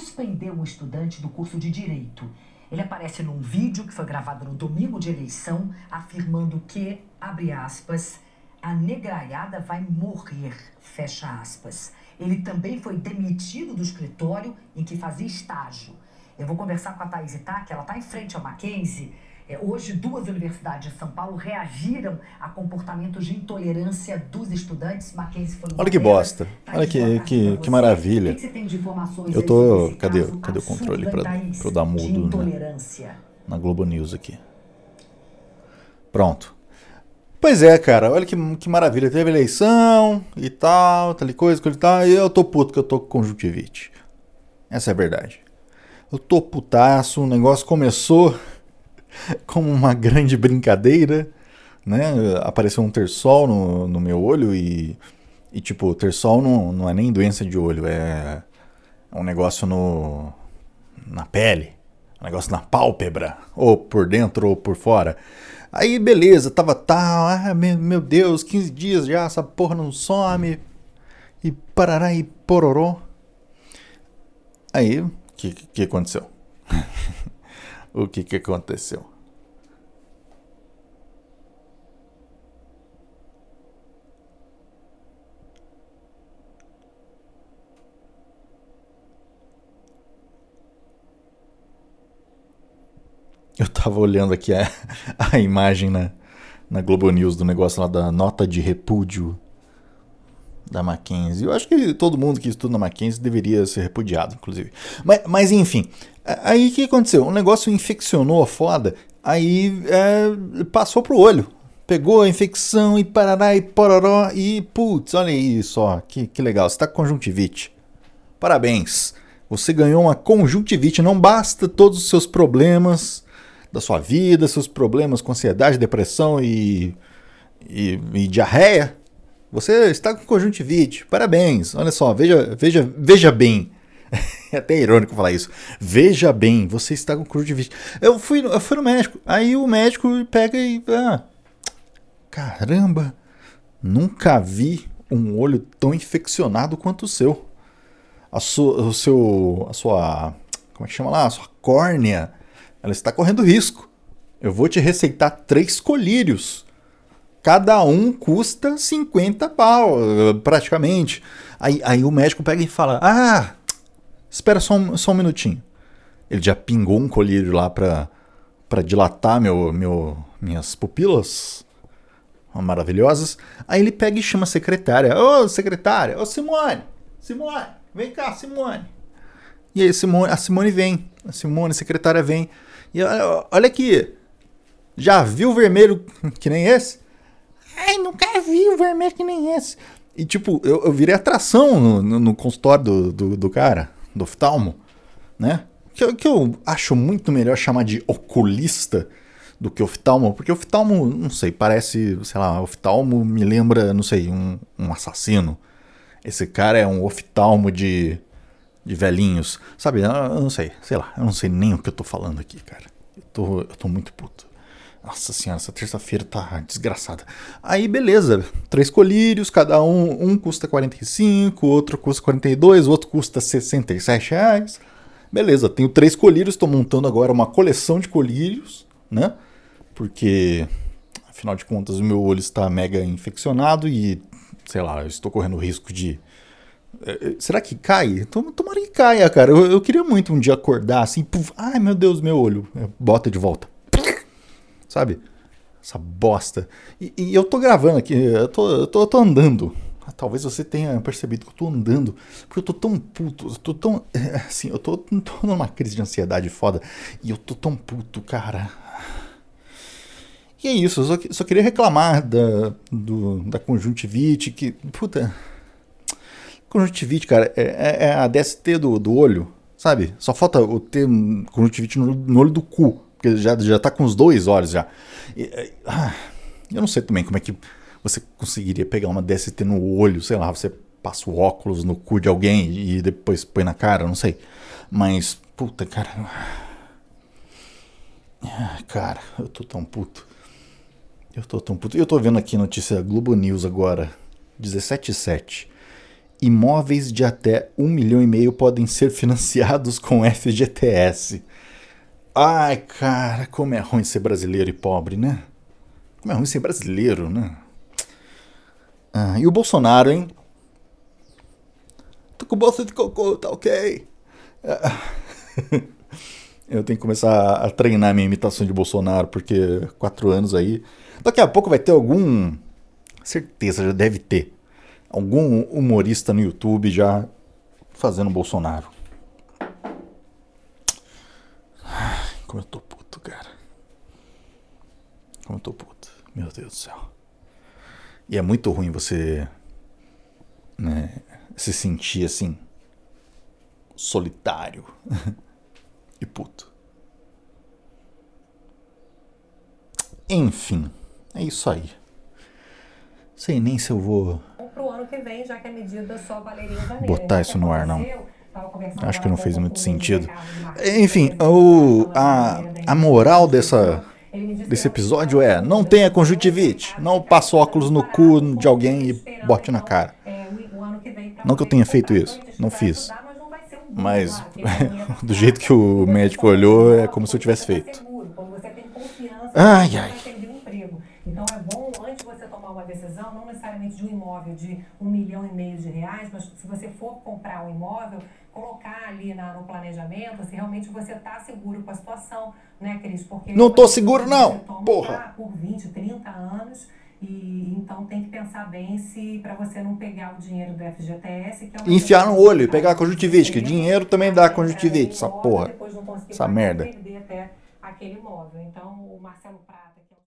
suspendeu um estudante do curso de Direito. Ele aparece num vídeo que foi gravado no domingo de eleição, afirmando que, abre aspas, a negraiada vai morrer, fecha aspas. Ele também foi demitido do escritório em que fazia estágio. Eu vou conversar com a Thais Itaque, ela está em frente ao Mackenzie, hoje, duas universidades de São Paulo reagiram a comportamentos de intolerância dos estudantes. Mackenzie foi Olha que bosta. Tá Olha que, que, que maravilha. O que você tem de informações Eu tô. Cadê, caso, cadê o controle para eu dar mudo né? na Globo News aqui? Pronto. Pois é, cara, olha que, que maravilha. Teve eleição e tal, tal coisa, coisa e tal. E eu tô puto que eu tô com conjuntivite. Essa é a verdade. Eu tô putaço, o negócio começou como uma grande brincadeira, né? Apareceu um terçol no, no meu olho e, e tipo, terçol não, não é nem doença de olho, é, é um negócio no, na pele, um negócio na pálpebra, ou por dentro ou por fora. Aí beleza, tava tal, ah, meu, Deus, 15 dias já, essa porra não some, e parará e pororó. Aí, o que, que aconteceu? o que, que aconteceu? Eu tava olhando aqui a, a imagem na, na Globo News do negócio lá da nota de repúdio da Mackenzie. Eu acho que todo mundo que estuda na Mackenzie deveria ser repudiado, inclusive. Mas, mas enfim, aí o que aconteceu? O negócio infeccionou a foda, aí é, passou pro olho. Pegou a infecção e parará e pororó e putz, olha isso, ó, que, que legal, você tá com conjuntivite. Parabéns, você ganhou uma conjuntivite, não basta todos os seus problemas da sua vida, seus problemas com ansiedade, depressão e, e, e diarreia. Você está com conjuntivite. Parabéns. Olha só, veja, veja, veja bem. É até irônico falar isso. Veja bem, você está com conjuntivite. Eu fui, eu fui no médico. Aí o médico pega e. Ah, caramba, nunca vi um olho tão infeccionado quanto o seu. A sua, o seu, a sua, como é que chama lá? A sua córnea, ela está correndo risco. Eu vou te receitar três colírios Cada um custa 50 pau, praticamente. Aí, aí o médico pega e fala: Ah, espera só um, só um minutinho. Ele já pingou um colírio lá pra, pra dilatar meu, meu, minhas pupilas maravilhosas. Aí ele pega e chama a secretária: Ô, secretária, ô Simone, Simone, vem cá, Simone. E aí Simone, a Simone vem, a Simone, a secretária vem. E olha, olha aqui, já viu vermelho que nem esse? Ai, nunca vi um vermelho que nem esse. E tipo, eu, eu virei atração no, no, no consultório do, do, do, cara, do oftalmo, né? Que, que eu acho muito melhor chamar de oculista do que oftalmo, porque oftalmo, não sei, parece, sei lá, oftalmo me lembra, não sei, um, um assassino. Esse cara é um oftalmo de, de velhinhos, sabe? Eu, eu não sei, sei lá, eu não sei nem o que eu tô falando aqui, cara. Eu tô, eu tô muito puto. Nossa senhora, essa terça-feira tá desgraçada. Aí, beleza. Três colírios, cada um. Um custa 45, outro custa 42, outro custa 67 reais. Beleza, tenho três colírios, estou montando agora uma coleção de colírios, né? Porque, afinal de contas, o meu olho está mega infeccionado e, sei lá, eu estou correndo risco de. Eh, eh, será que cai? Tomara que caia, cara. Eu, eu queria muito um dia acordar assim, puf, ai meu Deus, meu olho. Bota de volta sabe? Essa bosta. E, e eu tô gravando aqui, eu tô, eu tô, eu tô andando. Talvez você tenha percebido que eu tô andando, porque eu tô tão puto, eu tô tão. Assim, eu tô, tô numa crise de ansiedade foda. E eu tô tão puto, cara. E é isso, eu só, só queria reclamar da, do, da conjuntivite, que. Puta. Conjuntivite, cara, é, é, é a DST do, do olho, sabe? Só falta o ter conjuntivite no, no olho do cu. Porque já, já tá com os dois olhos já. E, ah, eu não sei também como é que você conseguiria pegar uma DST no olho, sei lá, você passa o óculos no cu de alguém e depois põe na cara, não sei. Mas, puta, cara. Ah, cara, eu tô tão puto. Eu tô tão puto. Eu tô vendo aqui notícia Globo News agora, 17 7. imóveis de até um milhão e meio podem ser financiados com FGTS. Ai, cara, como é ruim ser brasileiro e pobre, né? Como é ruim ser brasileiro, né? Ah, e o Bolsonaro, hein? Tô com bolsa de cocô, tá ok? Ah, eu tenho que começar a treinar minha imitação de Bolsonaro, porque quatro anos aí. Daqui a pouco vai ter algum. Certeza, já deve ter. Algum humorista no YouTube já fazendo Bolsonaro. Como eu tô puto, cara. Como eu tô puto. Meu Deus do céu. E é muito ruim você né, se sentir assim solitário e puto. Enfim, é isso aí. Sei nem se eu vou pro ano que vem, já que a medida só valeria em janeiro. botar isso no ar não. Acho que não fez muito sentido. Enfim, o, a, a moral dessa, desse episódio é: não tenha conjuntivite, não passe óculos no cu de alguém e bote na cara. Não que eu tenha feito isso, não fiz. Mas do jeito que o médico olhou, é como se eu tivesse feito. Ai, ai. Então é bom, antes de você tomar uma decisão, não necessariamente de um milhão e meio de reais, mas se você for comprar um imóvel, colocar ali na, no planejamento se realmente você está seguro com a situação, né, Cris? Porque não tô seguro, não! Porra! Por 20, 30 anos. E então tem que pensar bem se para você não pegar o dinheiro do FGTS, que é uma enfiar no olho e pegar a conjuntivite, que dinheiro também dá conjuntivite, essa porra. Essa merda. Perder até aquele imóvel. Então o Marcelo Prata